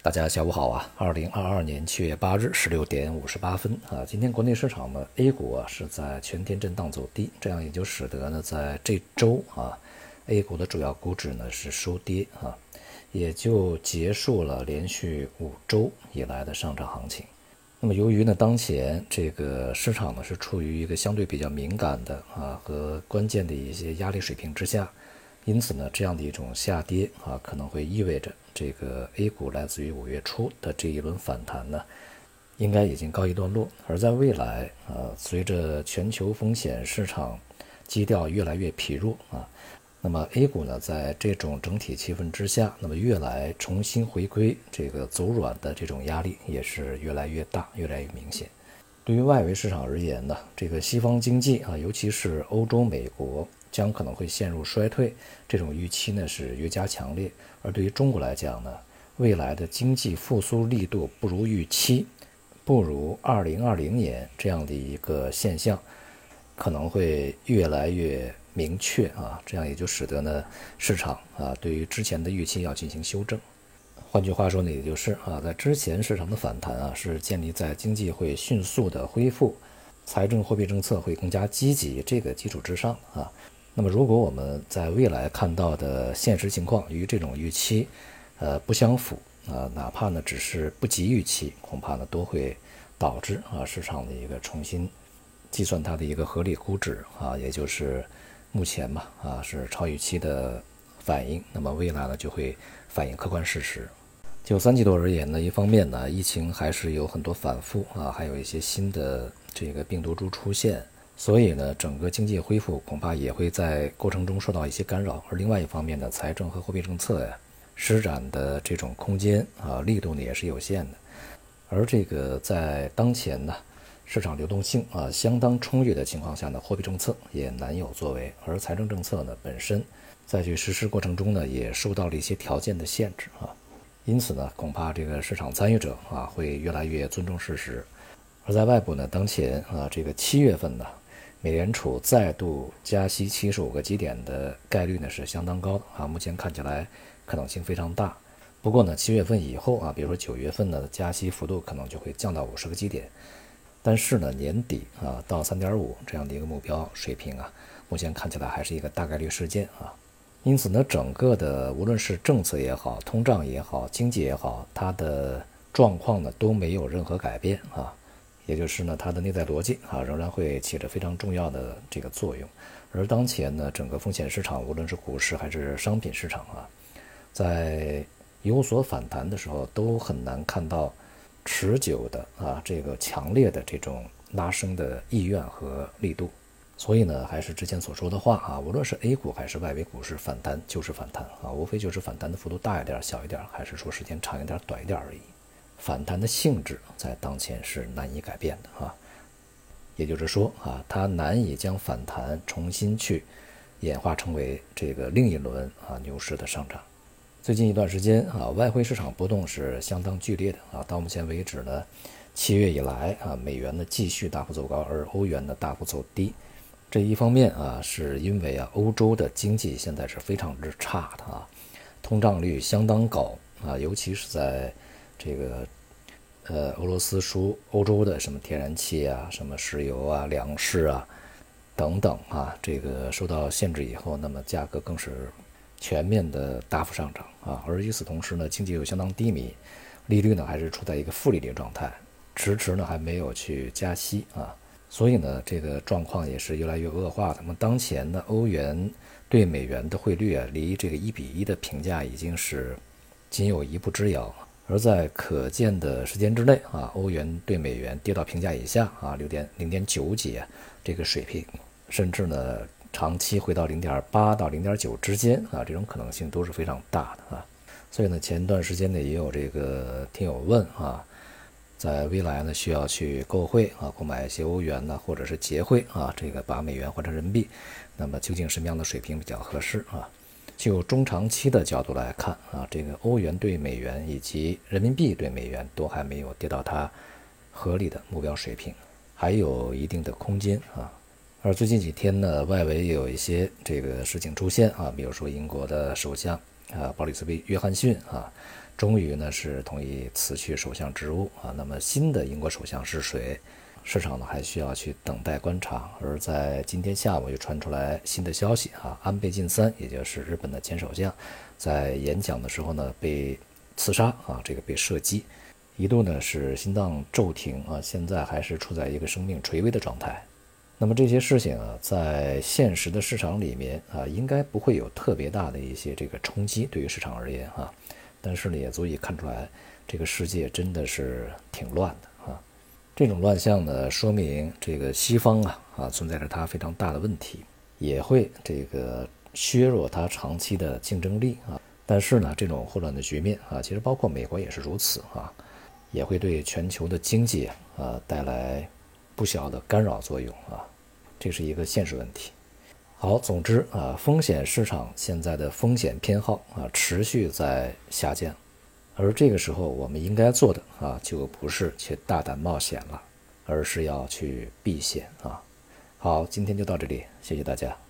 大家下午好啊！二零二二年七月八日十六点五十八分啊，今天国内市场呢，A 股啊是在全天震荡走低，这样也就使得呢，在这周啊，A 股的主要股指呢是收跌啊，也就结束了连续五周以来的上涨行情。那么由于呢，当前这个市场呢是处于一个相对比较敏感的啊和关键的一些压力水平之下。因此呢，这样的一种下跌啊，可能会意味着这个 A 股来自于五月初的这一轮反弹呢，应该已经告一段落。而在未来啊，随着全球风险市场基调越来越疲弱啊，那么 A 股呢，在这种整体气氛之下，那么越来重新回归这个走软的这种压力也是越来越大，越来越明显。对于外围市场而言呢，这个西方经济啊，尤其是欧洲、美国。将可能会陷入衰退，这种预期呢是越加强烈。而对于中国来讲呢，未来的经济复苏力度不如预期，不如2020年这样的一个现象，可能会越来越明确啊。这样也就使得呢市场啊对于之前的预期要进行修正。换句话说呢，也就是啊在之前市场的反弹啊是建立在经济会迅速的恢复，财政货币政策会更加积极这个基础之上啊。那么，如果我们在未来看到的现实情况与这种预期，呃，不相符啊，哪怕呢只是不及预期，恐怕呢都会导致啊市场的一个重新计算它的一个合理估值啊，也就是目前嘛啊是超预期的反应。那么未来呢就会反映客观事实。就三季度而言呢，一方面呢疫情还是有很多反复啊，还有一些新的这个病毒株出现。所以呢，整个经济恢复恐怕也会在过程中受到一些干扰。而另外一方面呢，财政和货币政策呀施展的这种空间啊力度呢也是有限的。而这个在当前呢市场流动性啊相当充裕的情况下呢，货币政策也难有作为。而财政政策呢本身在去实施过程中呢也受到了一些条件的限制啊。因此呢，恐怕这个市场参与者啊会越来越尊重事实。而在外部呢，当前啊这个七月份呢。美联储再度加息七十五个基点的概率呢是相当高的啊，目前看起来可能性非常大。不过呢，七月份以后啊，比如说九月份呢，加息幅度可能就会降到五十个基点。但是呢，年底啊到三点五这样的一个目标水平啊，目前看起来还是一个大概率事件啊。因此呢，整个的无论是政策也好，通胀也好，经济也好，它的状况呢都没有任何改变啊。也就是呢，它的内在逻辑啊，仍然会起着非常重要的这个作用。而当前呢，整个风险市场，无论是股市还是商品市场啊，在有所反弹的时候，都很难看到持久的啊这个强烈的这种拉升的意愿和力度。所以呢，还是之前所说的话啊，无论是 A 股还是外围股市反弹就是反弹啊，无非就是反弹的幅度大一点、小一点，还是说时间长一点、短一点而已。反弹的性质在当前是难以改变的啊，也就是说啊，它难以将反弹重新去演化成为这个另一轮啊牛市的上涨。最近一段时间啊，外汇市场波动是相当剧烈的啊，到目前为止呢，七月以来啊，美元呢继续大幅走高，而欧元呢大幅走低。这一方面啊，是因为啊，欧洲的经济现在是非常之差的啊，通胀率相当高啊，尤其是在。这个，呃，俄罗斯输欧洲的什么天然气啊、什么石油啊、粮食啊等等啊，这个受到限制以后，那么价格更是全面的大幅上涨啊。而与此同时呢，经济又相当低迷，利率呢还是处在一个负利率状态，迟迟呢还没有去加息啊。所以呢，这个状况也是越来越恶化。那么当前呢欧元对美元的汇率啊，离这个一比一的评价已经是仅有一步之遥。而在可见的时间之内啊，欧元对美元跌到平价以下啊，六点零点九几这个水平，甚至呢长期回到零点八到零点九之间啊，这种可能性都是非常大的啊。所以呢，前段时间呢也有这个听友问啊，在未来呢需要去购汇啊，购买一些欧元呢，或者是结汇啊，这个把美元换成人民币，那么究竟什么样的水平比较合适啊？就中长期的角度来看啊，这个欧元对美元以及人民币对美元都还没有跌到它合理的目标水平，还有一定的空间啊。而最近几天呢，外围也有一些这个事情出现啊，比如说英国的首相啊，鲍里斯·约约翰逊啊，终于呢是同意辞去首相职务啊。那么新的英国首相是谁？市场呢还需要去等待观察。而在今天下午又传出来新的消息啊，安倍晋三，也就是日本的前首相，在演讲的时候呢被刺杀啊，这个被射击，一度呢是心脏骤停啊，现在还是处在一个生命垂危的状态。那么这些事情啊，在现实的市场里面啊，应该不会有特别大的一些这个冲击，对于市场而言啊，但是呢，也足以看出来，这个世界真的是挺乱的。这种乱象呢，说明这个西方啊啊存在着它非常大的问题，也会这个削弱它长期的竞争力啊。但是呢，这种混乱的局面啊，其实包括美国也是如此啊，也会对全球的经济啊带来。不小的干扰作用啊，这是一个现实问题。好，总之啊，风险市场现在的风险偏好啊持续在下降，而这个时候我们应该做的啊，就不是去大胆冒险了，而是要去避险啊。好，今天就到这里，谢谢大家。